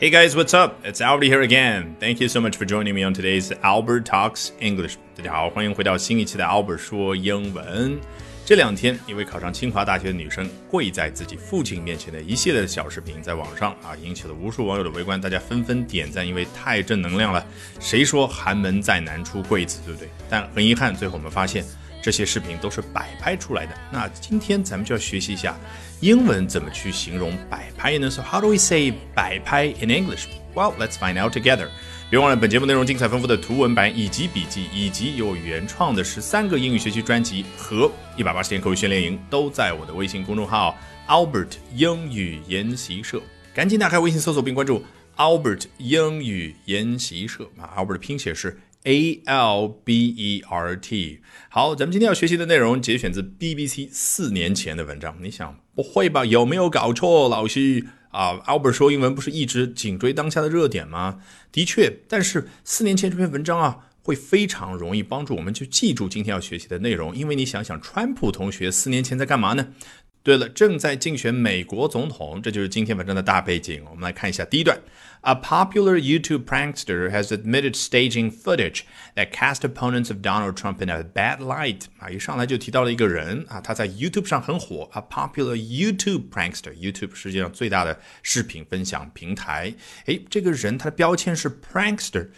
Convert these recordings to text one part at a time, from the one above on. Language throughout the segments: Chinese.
Hey guys, what's up? It's Albert here again. Thank you so much for joining me on today's Albert Talks English. 大家好，欢迎回到新一期的 Albert 说英文。这两天，一位考上清华大学的女生跪在自己父亲面前的一系列的小视频，在网上啊引起了无数网友的围观，大家纷纷点赞，因为太正能量了。谁说寒门再难出贵子，对不对？但很遗憾，最后我们发现。这些视频都是摆拍出来的。那今天咱们就要学习一下英文怎么去形容摆拍呢？So how do we say 摆拍 in English? Well, let's find out together. 别忘了，本节目内容精彩丰富的图文版以及笔记，以及有原创的十三个英语学习专辑和一百八十天口语训练营，都在我的微信公众号 Albert 英语研习社。赶紧打开微信搜索并关注 Albert 英语研习社啊！Albert 拼写是。A L B E R T，好，咱们今天要学习的内容节选自 BBC 四年前的文章。你想不会吧？有没有搞错，老师啊？Albert 说英文不是一直紧追当下的热点吗？的确，但是四年前这篇文章啊，会非常容易帮助我们去记住今天要学习的内容。因为你想想，川普同学四年前在干嘛呢？对了，正在竞选美国总统，这就是今天文章的大背景。我们来看一下第一段：A popular YouTube prankster has admitted staging footage that cast opponents of Donald Trump in a bad light。啊，一上来就提到了一个人啊，他在 YouTube 上很火。A popular YouTube prankster，YouTube 世界上最大的视频分享平台。诶，这个人他的标签是 prankster，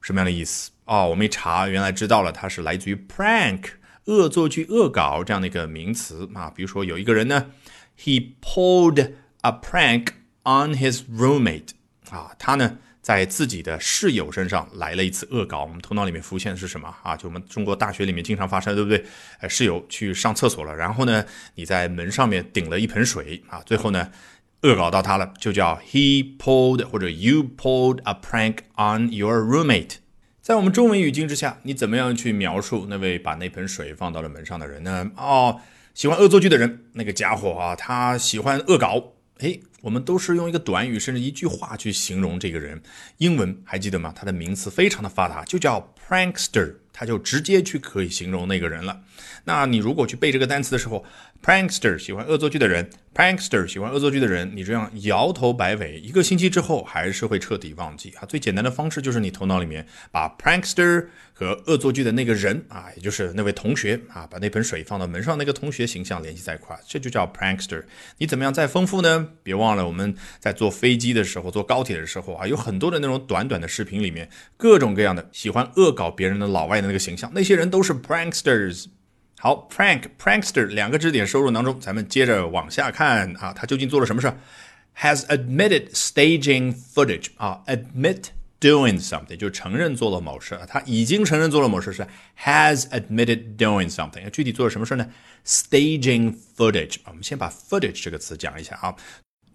什么样的意思？哦，我们一查，原来知道了，他是来自于 prank。恶作剧、恶搞这样的一个名词啊，比如说有一个人呢，he pulled a prank on his roommate 啊，他呢在自己的室友身上来了一次恶搞。我们头脑里面浮现的是什么啊？就我们中国大学里面经常发生，对不对？呃，室友去上厕所了，然后呢，你在门上面顶了一盆水啊，最后呢，恶搞到他了，就叫 he pulled 或者 you pulled a prank on your roommate。在我们中文语境之下，你怎么样去描述那位把那盆水放到了门上的人呢？哦，喜欢恶作剧的人，那个家伙啊，他喜欢恶搞。诶，我们都是用一个短语甚至一句话去形容这个人。英文还记得吗？它的名词非常的发达，就叫 prankster。他就直接去可以形容那个人了。那你如果去背这个单词的时候，prankster 喜欢恶作剧的人，prankster 喜欢恶作剧的人，你这样摇头摆尾，一个星期之后还是会彻底忘记啊。最简单的方式就是你头脑里面把 prankster 和恶作剧的那个人啊，也就是那位同学啊，把那盆水放到门上那个同学形象联系在一块，这就叫 prankster。你怎么样再丰富呢？别忘了我们在坐飞机的时候、坐高铁的时候啊，有很多的那种短短的视频里面，各种各样的喜欢恶搞别人的老外的。那个形象，那些人都是 pranksters。好，prank prankster 两个知识点收入当中，咱们接着往下看啊，他究竟做了什么事？Has admitted staging footage 啊，admit doing something 就承认做了某事，他已经承认做了某事是 has admitted doing something。具体做了什么事呢？Staging footage 我们先把 footage 这个词讲一下啊。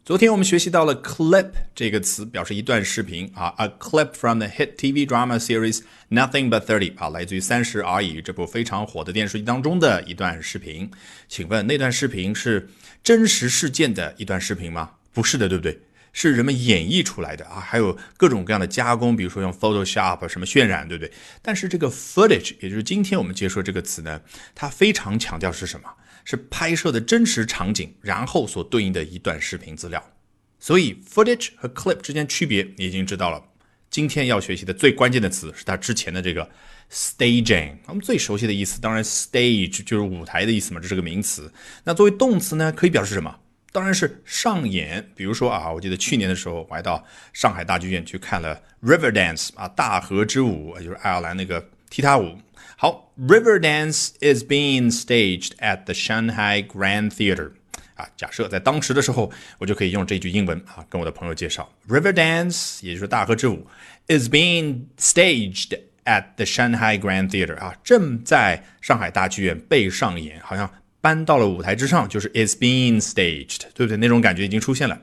昨天我们学习到了 clip 这个词，表示一段视频啊，a clip from the hit TV drama series Nothing But Thirty 啊，来自于《三十而已》这部非常火的电视剧当中的一段视频。请问那段视频是真实事件的一段视频吗？不是的，对不对？是人们演绎出来的啊，还有各种各样的加工，比如说用 Photoshop 什么渲染，对不对？但是这个 footage，也就是今天我们接触这个词呢，它非常强调是什么？是拍摄的真实场景，然后所对应的一段视频资料。所以 footage 和 clip 之间区别你已经知道了。今天要学习的最关键的词是它之前的这个 staging。我们最熟悉的意思，当然 stage 就是舞台的意思嘛，这是个名词。那作为动词呢，可以表示什么？当然是上演。比如说啊，我记得去年的时候，我还到上海大剧院去看了 River Dance 啊，大河之舞，就是爱尔兰那个踢踏舞。好，River Dance is being staged at the Shanghai Grand Theater。啊，假设在当时的时候，我就可以用这句英文啊，跟我的朋友介绍：River Dance，也就是大河之舞，is being staged at the Shanghai Grand Theater。啊，正在上海大剧院被上演，好像搬到了舞台之上，就是 is being staged，对不对？那种感觉已经出现了。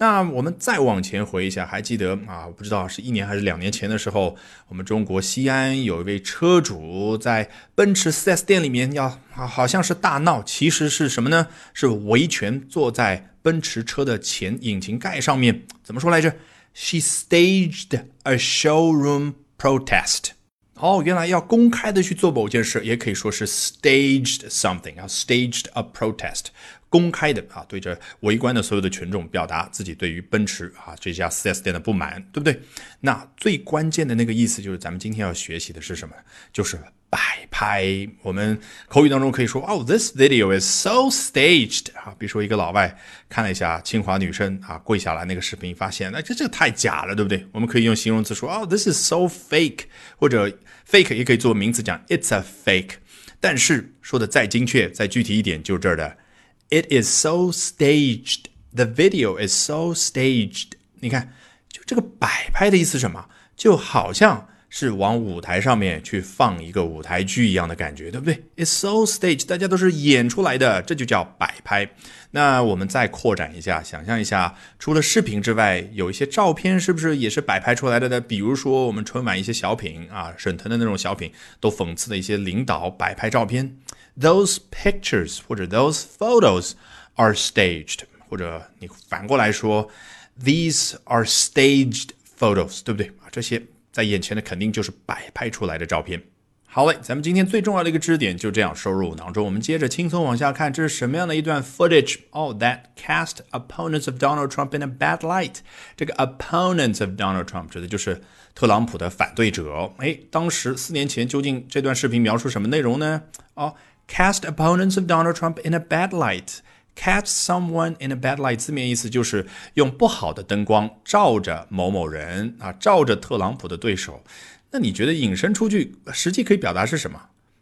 那我们再往前回一下，还记得啊？我不知道是一年还是两年前的时候，我们中国西安有一位车主在奔驰 4S 店里面要啊，好像是大闹，其实是什么呢？是维权，坐在奔驰车的前引擎盖上面，怎么说来着？She staged a showroom protest。哦，原来要公开的去做某件事，也可以说是 staged something 啊，staged a protest，公开的啊，对着围观的所有的群众表达自己对于奔驰啊这家 4S 店的不满，对不对？那最关键的那个意思就是，咱们今天要学习的是什么？就是摆拍。我们口语当中可以说，哦，this video is so staged 啊。比如说一个老外看了一下清华女生啊跪下来那个视频，发现那这这个太假了，对不对？我们可以用形容词说，哦，this is so fake，或者 fake 也可以做名词讲，it's a fake。但是说的再精确、再具体一点，就是这儿的。It is so staged. The video is so staged. 你看，就这个摆拍的意思是什么？就好像是往舞台上面去放一个舞台剧一样的感觉，对不对？It's so staged，大家都是演出来的，这就叫摆拍。那我们再扩展一下，想象一下，除了视频之外，有一些照片是不是也是摆拍出来的呢？比如说我们春晚一些小品啊，沈腾的那种小品，都讽刺的一些领导摆拍照片。Those pictures 或者 those photos are staged，或者你反过来说，these are staged photos，对不对啊？这些在眼前的肯定就是摆拍出来的照片。好嘞，咱们今天最重要的一个知识点就这样收入囊中。我们接着轻松往下看，这是什么样的一段 footage？哦、，that cast opponents of Donald Trump in a bad light。这个 opponents of Donald Trump 指的就是特朗普的反对者。哎，当时四年前究竟这段视频描述什么内容呢？哦。Cast opponents of Donald Trump in a bad light. Cast someone in a bad light 字面意思就是用不好的灯光照着某某人啊，照着特朗普的对手。那你觉得引申出去，实际可以表达是什么？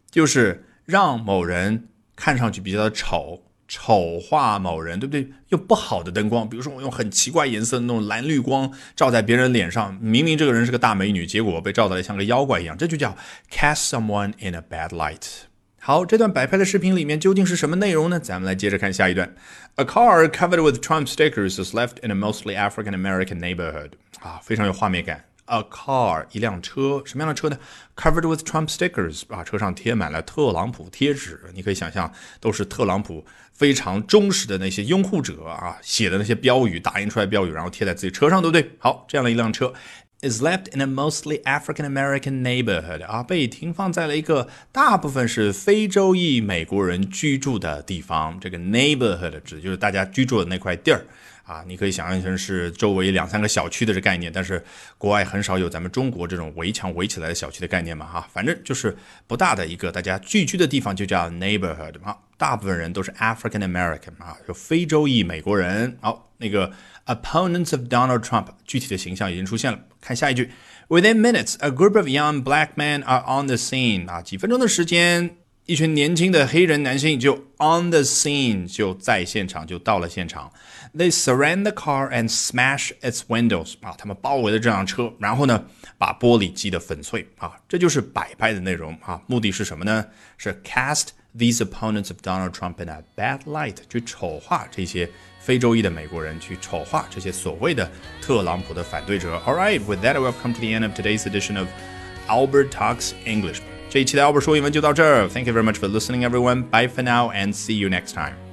就是让某人看上去比较的丑，丑化某人，对不对？用不好的灯光，比如说我用很奇怪颜色的那种蓝绿光照在别人脸上，明明这个人是个大美女，结果被照得像个妖怪一样，这就叫 cast someone in a bad light。好，这段摆拍的视频里面究竟是什么内容呢？咱们来接着看下一段。A car covered with Trump stickers is left in a mostly African American neighborhood。啊，非常有画面感。A car，一辆车，什么样的车呢？Covered with Trump stickers，啊，车上贴满了特朗普贴纸。你可以想象，都是特朗普非常忠实的那些拥护者啊写的那些标语，打印出来标语，然后贴在自己车上，对不对？好，这样的一辆车。Is left in a mostly African American neighborhood 啊，被停放在了一个大部分是非洲裔美国人居住的地方。这个 neighborhood 指就是大家居住的那块地儿啊，你可以想象成是周围两三个小区的这概念。但是国外很少有咱们中国这种围墙围起来的小区的概念嘛，哈，反正就是不大的一个大家聚居的地方就叫 neighborhood 啊。大部分人都是 African American 啊，就非洲裔美国人。好，那个 opponents of Donald Trump 具体的形象已经出现了。看下一句，Within minutes, a group of young black men are on the scene。啊，几分钟的时间， 一群年轻的黑人男性就 on the scene 就在现场，就到了现场。They surround the car and smash its windows。啊，他们包围了这辆车，然后呢，把玻璃击得粉碎。啊，这就是摆拍的内容。啊，目的是什么呢？是 cast these opponents of Donald Trump in a bad light，去丑化这些非洲裔的美国人，去丑化这些所谓的特朗普的反对者。All right, with that, we've come to the end of today's edition of Albert Talks English. 这一期的 Albert 说英文就到这儿。Thank you very much for listening, everyone. Bye for now, and see you next time.